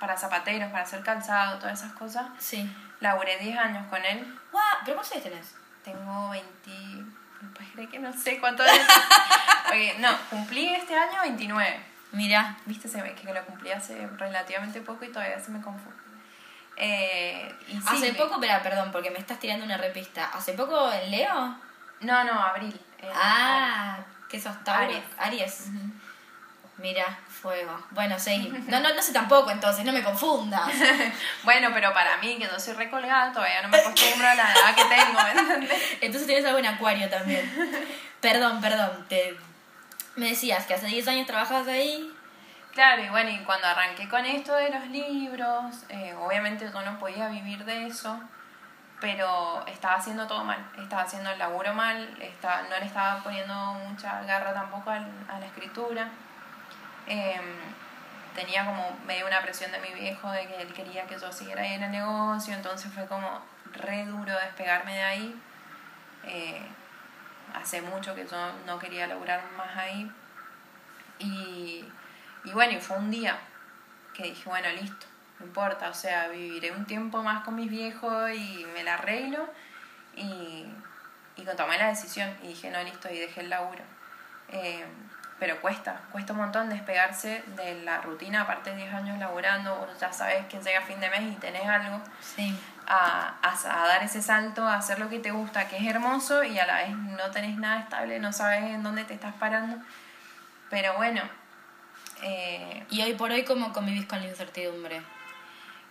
para zapateros, para hacer calzado, todas esas cosas. sí. Laburé 10 años con él. Guau, ¿Pero cuántos años tenés? Tengo 20... Pues creo que no sé cuántos años. <laughs> Oye, no, cumplí este año 29. Mira, Viste, se ve que lo cumplí hace relativamente poco y todavía se me confunde. Eh, y hace me- poco, pero perdón, porque me estás tirando una repista. ¿Hace poco en Leo? No, no, abril. eh, Ah, que sos. Aries. Aries. Ujú. Mira, fuego. Bueno, seguí. No, no, no sé tampoco entonces, no me confundas. <laughs> Bueno, pero para mí, que yo soy recolgada, todavía no me acostumbro a la edad que tengo, ¿me entiendes? <laughs> Entonces tienes algo en acuario también. Perdón, perdón. Te... Me decías que hace 10 años trabajabas ahí. Claro, y bueno, y cuando arranqué con esto de los libros, eh, obviamente yo no podía vivir de eso, pero estaba haciendo todo mal, estaba haciendo el laburo mal, estaba, no le estaba poniendo mucha garra tampoco a la escritura. Em, tenía como medio una presión de mi viejo de que él quería que yo siguiera ahí en el negocio, entonces fue como re duro despegarme de ahí. Eh, hace mucho que yo no quería laburar más ahí. Y, y bueno, y fue un día que dije, bueno, listo, no importa, o sea, viviré un tiempo más con mis viejos y me la arreglo. Y, y tomé la decisión y dije, no, listo, y dejé el laburo. Eh, pero cuesta, cuesta un montón despegarse de la rutina, aparte de 10 años laburando, vos ya sabes que llega fin de mes y tenés algo, Sí. a, a, a dar ese salto, a hacer lo que te gusta, que es hermoso, y a la vez no tenés nada estable, no sabes en dónde te estás parando. Pero bueno, eh, Y hoy por hoy, ¿cómo convivís con la incertidumbre?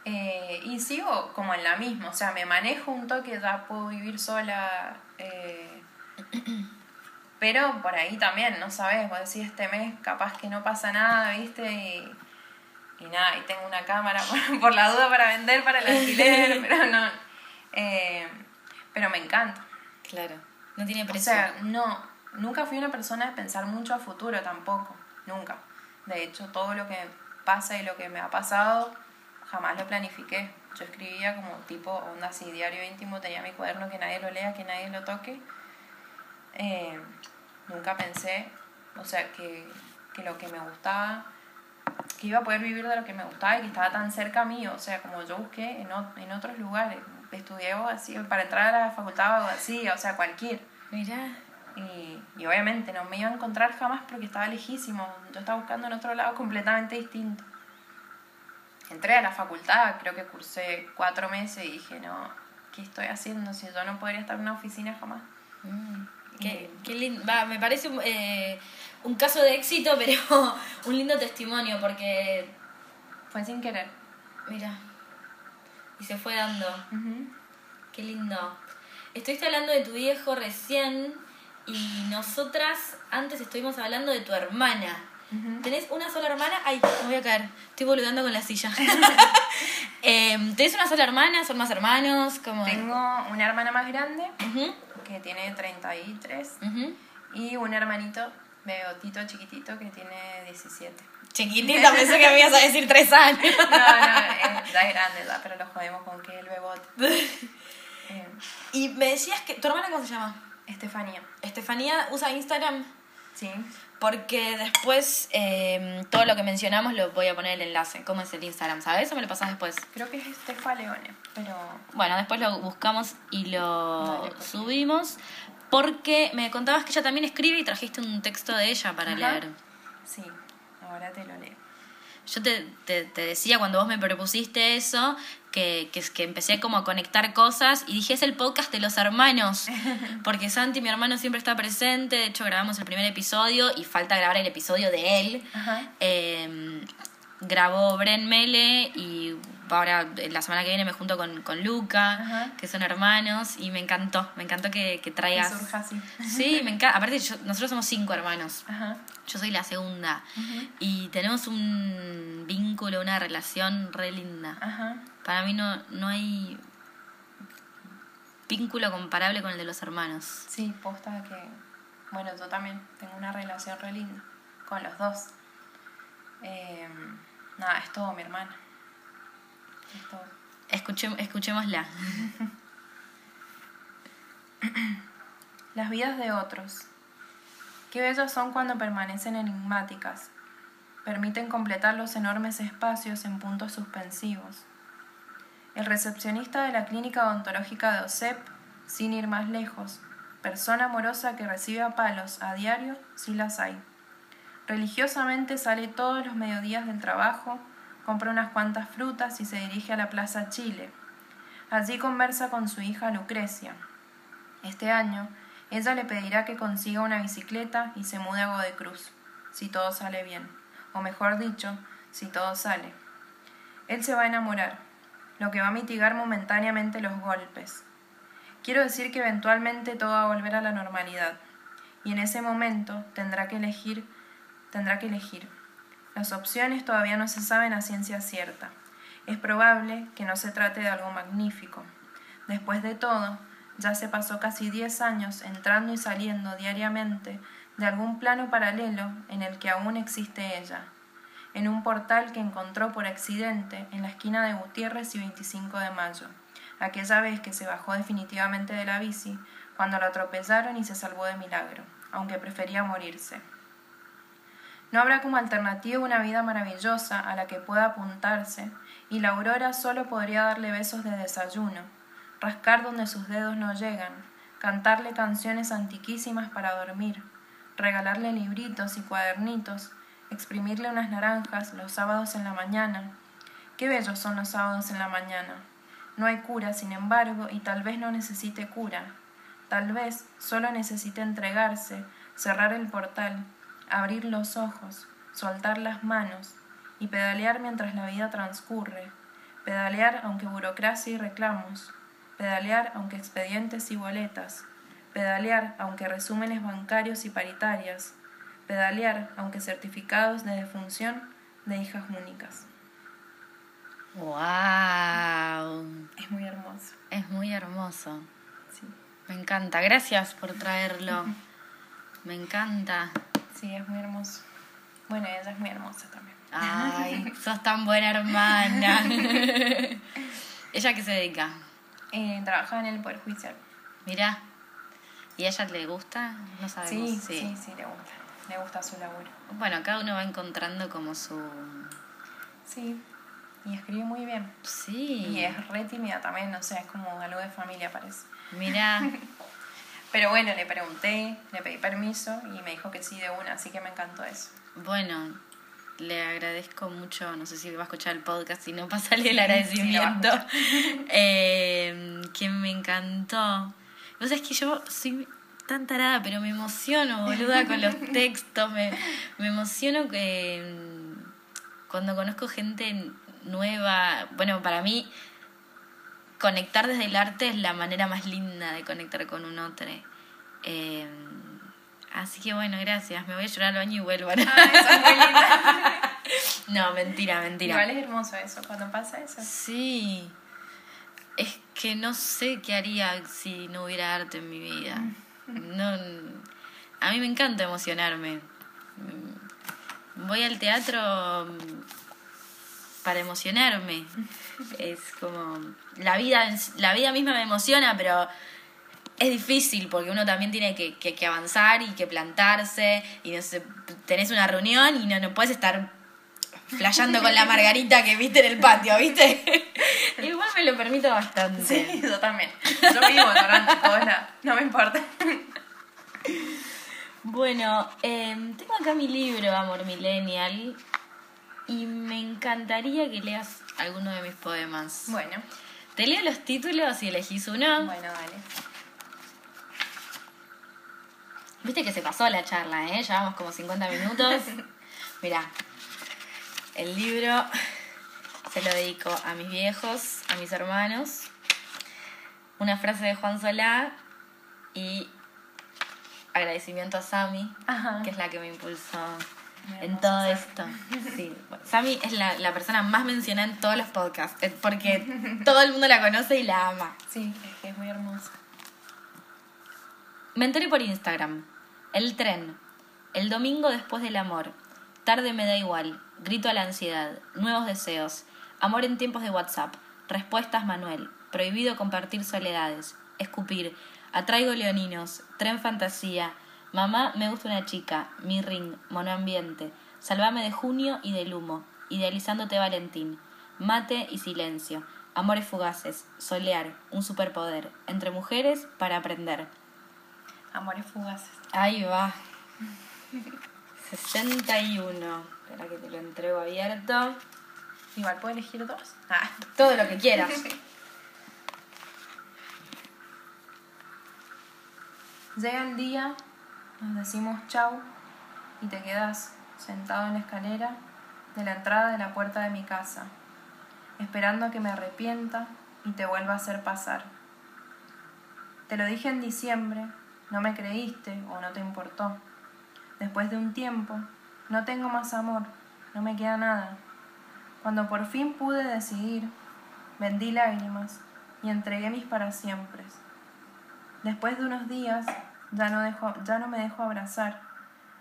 eh, y sigo como en la misma, o sea, me manejo un toque, ya puedo vivir sola. eh, pero por ahí también, no sabes, vos decís este mes capaz que no pasa nada, ¿viste? Y, y nada, y tengo una cámara <laughs> por, por la duda para vender para el alquiler, <laughs> pero no. eh, pero me encanta. Claro. No tiene O precio. sea, no, nunca fui una persona de pensar mucho a futuro tampoco, nunca. De hecho, todo lo que pasa y lo que me ha pasado, jamás lo planifiqué. Yo escribía como tipo onda así, diario íntimo, tenía mi cuaderno que nadie lo lea, que nadie lo toque. Eh, nunca pensé, o sea, que, que lo que me gustaba, que iba a poder vivir de lo que me gustaba y que estaba tan cerca mío, o sea, como yo busqué en, o- en otros lugares. Estudié abogacía, para entrar a la facultad abogacía, o sea, cualquier. Mirá. Y, y obviamente no me iba a encontrar jamás porque estaba lejísimo. Yo estaba buscando en otro lado completamente distinto. Entré a la facultad, creo que cursé cuatro meses y dije, no, ¿qué estoy haciendo si yo no podría estar en una oficina jamás? Mm, Qué, qué lindo. Va, me parece un, eh, un caso de éxito, <laughs> pero un lindo testimonio porque, Fue sin querer. mira, y se fue dando. Qué lindo. Estuviste hablando de tu viejo recién y nosotras antes estuvimos hablando de tu hermana. Tenés una sola hermana. Ay, me voy a caer. Estoy voludando con la silla. <laughs> <laughs> Em, ¿Tenés una sola hermana? ¿Son más hermanos? como Tengo una hermana más grande que tiene 33 ujú. y un hermanito, bebotito chiquitito, que tiene 17. Chiquitita, pensé que me ibas a decir tres años. <laughs> No, no, eh, ya es grande ya, pero lo jodemos con que el bebote. <laughs> Eh, y me decías que. ¿Tu hermana cómo se llama? Estefanía. Estefanía usa Instagram. Sí. Porque después eh, todo lo que mencionamos lo voy a poner el enlace. ¿Cómo es el Instagram? ¿Sabes? ¿O me lo pasas después? Creo que es Estefa Leone, pero Bueno, después lo buscamos y lo Dale, favor. subimos. Porque me contabas que ella también escribe y trajiste un texto de ella para Ajá. leer. sí, ahora te lo leo. Yo te, te, te decía cuando vos me propusiste eso, que, que, que empecé como a conectar cosas y dije, es el podcast de los hermanos, <laughs> porque Santi, mi hermano, siempre está presente, de hecho grabamos el primer episodio y falta grabar el episodio de él. Ajá. Eh, grabó Bren Mele y ahora la semana que viene me junto con, con Luca, Ajá. que son hermanos, y me encantó, me encantó que, que Que traigas... surja así. <laughs> Sí, me encanta. Aparte, yo- nosotros somos cinco hermanos. Ajá. Yo soy la segunda. Y tenemos un vínculo, una relación re linda. Ajá. Para mí no, no hay vínculo comparable con el de los hermanos. Sí, posta que. Bueno, yo también tengo una relación re linda con los dos. Eh, nada, es todo mi hermana. Es todo. Escuchémosla. Las vidas de otros. Qué bellas son cuando permanecen enigmáticas. Permiten completar los enormes espacios en puntos suspensivos. El recepcionista de la clínica odontológica de OSEP, sin ir más lejos, persona amorosa que recibe a palos a diario, si las hay. Religiosamente sale todos los mediodías del trabajo, compra unas cuantas frutas y se dirige a la Plaza Chile. Allí conversa con su hija Lucrecia. Este año, ella le pedirá que consiga una bicicleta y se mude a Godecruz, si todo sale bien, o mejor dicho, si todo sale. Él se va a enamorar, lo que va a mitigar momentáneamente los golpes. Quiero decir que eventualmente todo va a volver a la normalidad, y en ese momento tendrá que elegir, tendrá que elegir. Las opciones todavía no se saben a ciencia cierta. Es probable que no se trate de algo magnífico. Después de todo, ya se pasó casi 10 años entrando y saliendo diariamente de algún plano paralelo en el que aún existe ella, en un portal que encontró por accidente en la esquina de Gutiérrez y 25 de Mayo, aquella vez que se bajó definitivamente de la bici cuando lo atropellaron y se salvó de milagro, aunque prefería morirse. No habrá como alternativa una vida maravillosa a la que pueda apuntarse, y la aurora solo podría darle besos de desayuno, rascar donde sus dedos no llegan, cantarle canciones antiquísimas para dormir, regalarle libritos y cuadernitos, exprimirle unas naranjas los sábados en la mañana. Qué bellos son los sábados en la mañana. No hay cura, sin embargo, y tal vez no necesite cura. Tal vez solo necesite entregarse, cerrar el portal, abrir los ojos, soltar las manos y pedalear mientras la vida transcurre. Pedalear aunque burocracia y reclamos. Pedalear aunque expedientes y boletas. Pedalear aunque resúmenes bancarios y paritarias. Pedalear aunque certificados de defunción de hijas únicas. ¡Wow! Es muy hermoso. Es muy hermoso. Sí, Me encanta. Gracias por traerlo. <laughs> Me encanta. Sí, es muy hermoso. Bueno, ella es muy hermosa también. Ay, <laughs> sos tan buena hermana. <laughs> ¿Ella qué se dedica? Eh, trabaja en el Poder Judicial. Mira. ¿Y a ella le gusta? No sabemos. Sí, sí, sí, le gusta. Le gusta su laburo. Bueno, cada uno va encontrando como su... Sí, y escribe muy bien. Sí. Y es re tímida también, o sea, es como algo de familia parece. Mira. <laughs> Pero bueno, le pregunté, le pedí permiso y me dijo que sí de una, así que me encantó eso. Bueno, le agradezco mucho, no sé si va a escuchar el podcast, si no, <laughs> pasarle el agradecimiento. sí <laughs> Eh, que me encantó. Vos sabés que yo soy tan tarada, pero me emociono, boluda, con los <laughs> textos. Me, me emociono que mm, cuando conozco gente nueva, bueno, para mí conectar desde el arte es la manera más linda de conectar con un otro. Eh, Así que bueno, gracias. Me voy a llorar al baño y vuelvo. Ah, eso es muy linda. no, mentira, mentira. Igual es hermoso eso, cuando pasa eso. Sí. Es que no sé qué haría si no hubiera arte en mi vida. No, a mí me encanta emocionarme. Voy al teatro para emocionarme. Es como la vida, la vida misma me emociona, pero es difícil porque uno también tiene que, que, avanzar y que plantarse y no sé, tenés una reunión y no, no puedes estar flayando con la margarita que viste en el patio, ¿viste? <laughs> Igual me lo permito bastante. Sí, yo también. Yo vivo durante todo no me importa. Bueno, em, tengo acá mi libro, Amor Millennial, y me encantaría que leas alguno de mis poemas. Bueno. Te leo los títulos y elegís uno. Bueno, vale. Viste que se pasó la charla, ¿eh? Llevamos como 50 minutos. <laughs> Mira, el libro se lo dedico a mis viejos, a mis hermanos. Una frase de Juan Solá y agradecimiento a Sami, que es la que me impulsó en todo esto. <laughs> Sí. Sami es la, la, persona más mencionada en todos los podcasts, porque todo el mundo la conoce y la ama. Sí, es que es muy hermosa. Me enteré por Instagram. El tren. El domingo después del amor. Tarde me da igual. Grito a la ansiedad. Nuevos deseos. Amor en tiempos de WhatsApp. Respuestas Manuel. Prohibido compartir soledades. Escupir. Atraigo leoninos. Tren fantasía. Mamá, me gusta una chica. Mi ring. Monoambiente. Salvame de junio y del humo. Idealizándote Valentín. Mate y silencio. Amores fugaces. Solear. Un superpoder. Entre mujeres para aprender. Amores fugaces. Ahí va. <laughs> 61. Espera que te lo entrego abierto. Igual puedo elegir dos. Ah. <laughs> Todo lo que quieras. Llega el día, nos decimos chau y te quedas sentado en la escalera de la entrada de la puerta de mi casa, esperando a que me arrepienta y te vuelva a hacer pasar. Te lo dije en diciembre no me creíste o no te importó. Después de un tiempo, no tengo más amor, no me queda nada. Cuando por fin pude decidir, vendí lágrimas y entregué mis para siempre. Después de unos días, ya no, dejo, ya no me dejo abrazar,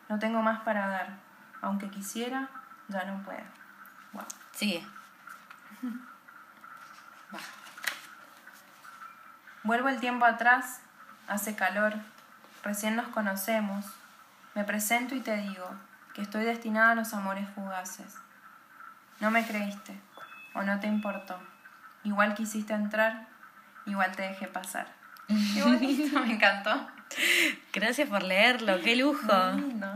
no tengo más para dar. Aunque quisiera, ya no puedo. Wow. Sigue. <laughs> Vuelvo el tiempo atrás, hace calor, Recién nos conocemos. Me presento y te digo que estoy destinada a los amores fugaces. No me creíste o no te importó. Igual quisiste entrar, igual te dejé pasar. <laughs> Qué bonito, me encantó. <laughs> Gracias por leerlo, qué lujo.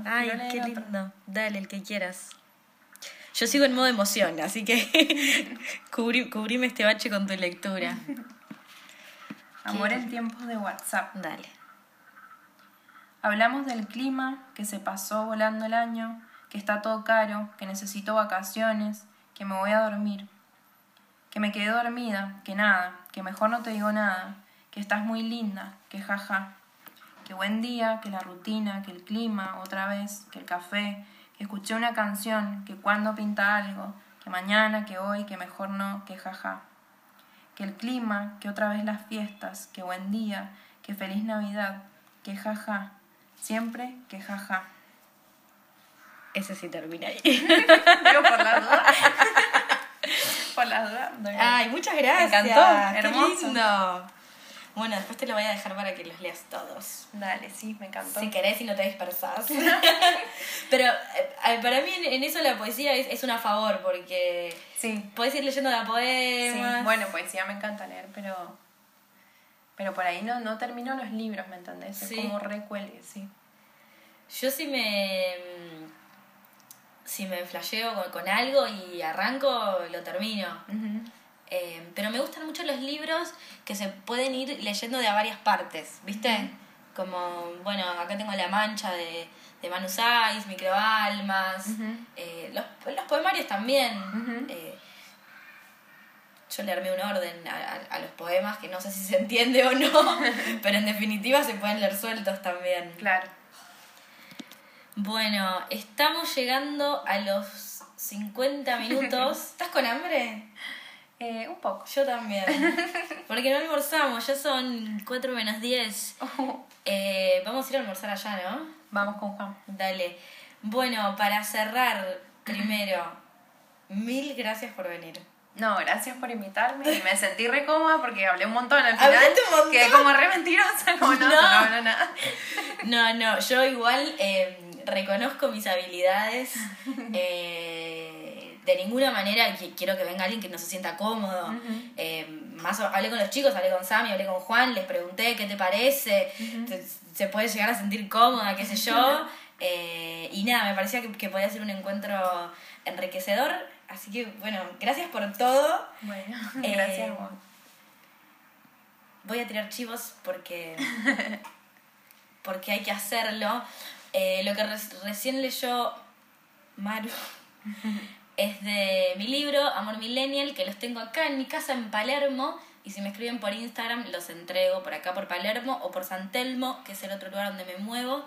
Ay, qué lindo. Dale, el que quieras. Yo sigo en modo emoción, así que <laughs> cubrime este bache con tu lectura. <laughs> Amor en tiempos de WhatsApp. Dale. Hablamos del clima, que se pasó volando el año, que está todo caro, que necesito vacaciones, que me voy a dormir, que me quedé dormida, que nada, que mejor no te digo nada, que estás muy linda, que jaja, que buen día, que la rutina, que el clima, otra vez, que el café, que escuché una canción, que cuando pinta algo, que mañana, que hoy, que mejor no, que jaja, que el clima, que otra vez las fiestas, que buen día, que feliz Navidad, que jaja, Siempre que jaja. Ese sí termina ahí. <laughs> Digo por la duda. <laughs> por la duda. Ay, muchas gracias. Me encantó. Hermoso. lindo. Bueno, después te lo voy a dejar para que los leas todos. Dale, sí, me encantó. Si querés y no te dispersas. <laughs> <laughs> Pero eh, para mí en eso la poesía es, es un a favor porque sí. podés ir leyendo la poemas. Sí, bueno, poesía me encanta leer, pero pero por ahí no, no termino los libros, ¿me entendés? Es como recuelgue, sí. Yo sí me. Si me flasheo con, algo y arranco, lo termino. Eh, pero me gustan mucho los libros que se pueden ir leyendo de a varias partes, ¿viste? Como, bueno, acá tengo La Mancha de, de Manu Saiz, Microalmas, eh, los, los poemarios también yo le armé un orden a, los poemas que no sé si se entiende o no, <laughs> pero en definitiva se pueden leer sueltos también. Claro. Bueno, estamos llegando a los 50 minutos. <laughs> ¿Estás con hambre? Eh, un poco. Yo también. <laughs> Porque no almorzamos, ya son 4 menos 10. <laughs> Eh, vamos a ir a almorzar allá, ¿no? Vamos con Juan. Dale. Bueno, para cerrar, primero, mil gracias por venir. No, gracias por invitarme y me sentí re cómoda porque hablé un montón al final. ¿Hablaste un montón? Quedé como re mentirosa, como no, No. no, nada. <laughs> No, no, yo igual eh, reconozco mis habilidades. eh, de ninguna manera qui- quiero que venga alguien que no se sienta cómodo. Eh, más hablé con los chicos, hablé con Sammy, hablé con Juan, les pregunté qué te parece, se puede llegar a sentir cómoda, qué sé yo. <laughs> Eh, y nada, me parecía que, que podía ser un encuentro enriquecedor. Así que, bueno, gracias por todo. Bueno, <laughs> Eh, gracias Juan. Voy a tirar chivos porque, <laughs> porque hay que hacerlo. Eh, lo que re- recién leyó Maru es de mi libro, Amor Millennial, que los tengo acá en mi casa en Palermo. Y si me escriben por Instagram, los entrego por acá por Palermo o por San Telmo, que es el otro lugar donde me muevo.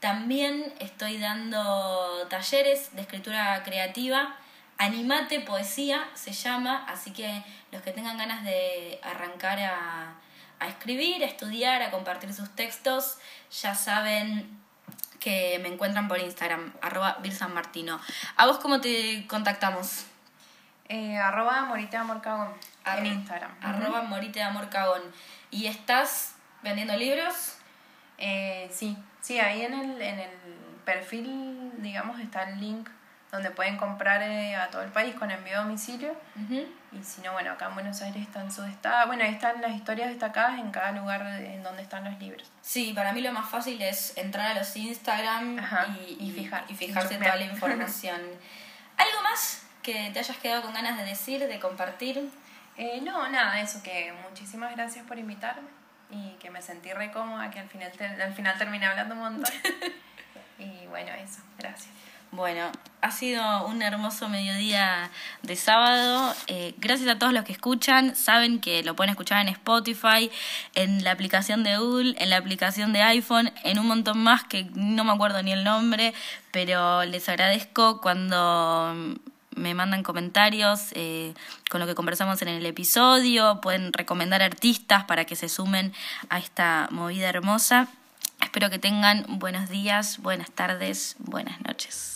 También estoy dando talleres de escritura creativa. Animate Poesía se llama, así que los que tengan ganas de arrancar a, a escribir, a estudiar, a compartir sus textos, ya saben que me encuentran por Instagram, arroba virsanmartino. ¿A vos cómo te contactamos? Eh, arroba Morita Morcagón en Arro- Instagram. Arroba morite de amor cagón. ¿Y estás vendiendo libros? Eh, sí, sí, ahí en el, en el perfil, digamos, está el link donde pueden comprar eh, a todo el país con envío a domicilio. Y si no, bueno, acá en Buenos Aires están subdestadas. Bueno, ahí están las historias destacadas en cada lugar en donde están los libros. Sí, para mí lo más fácil es entrar a los Instagram Ajá, y, y fijar, y fijarse toda la <laughs> información. ¿Algo más que te hayas quedado con ganas de decir, de compartir? Eh, no, nada, eso, que muchísimas gracias por invitarme y que me sentí re cómoda, que al final, te- al final terminé hablando un montón. <laughs> y bueno, eso, gracias. Bueno, ha sido un hermoso mediodía de sábado. Eh, gracias a todos los que escuchan. Saben que lo pueden escuchar en Spotify, en la aplicación de Google, en la aplicación de iPhone, en un montón más que no me acuerdo ni el nombre, pero les agradezco cuando me mandan comentarios eh, con lo que conversamos en el episodio. Pueden recomendar artistas para que se sumen a esta movida hermosa. Espero que tengan buenos días, buenas tardes, buenas noches.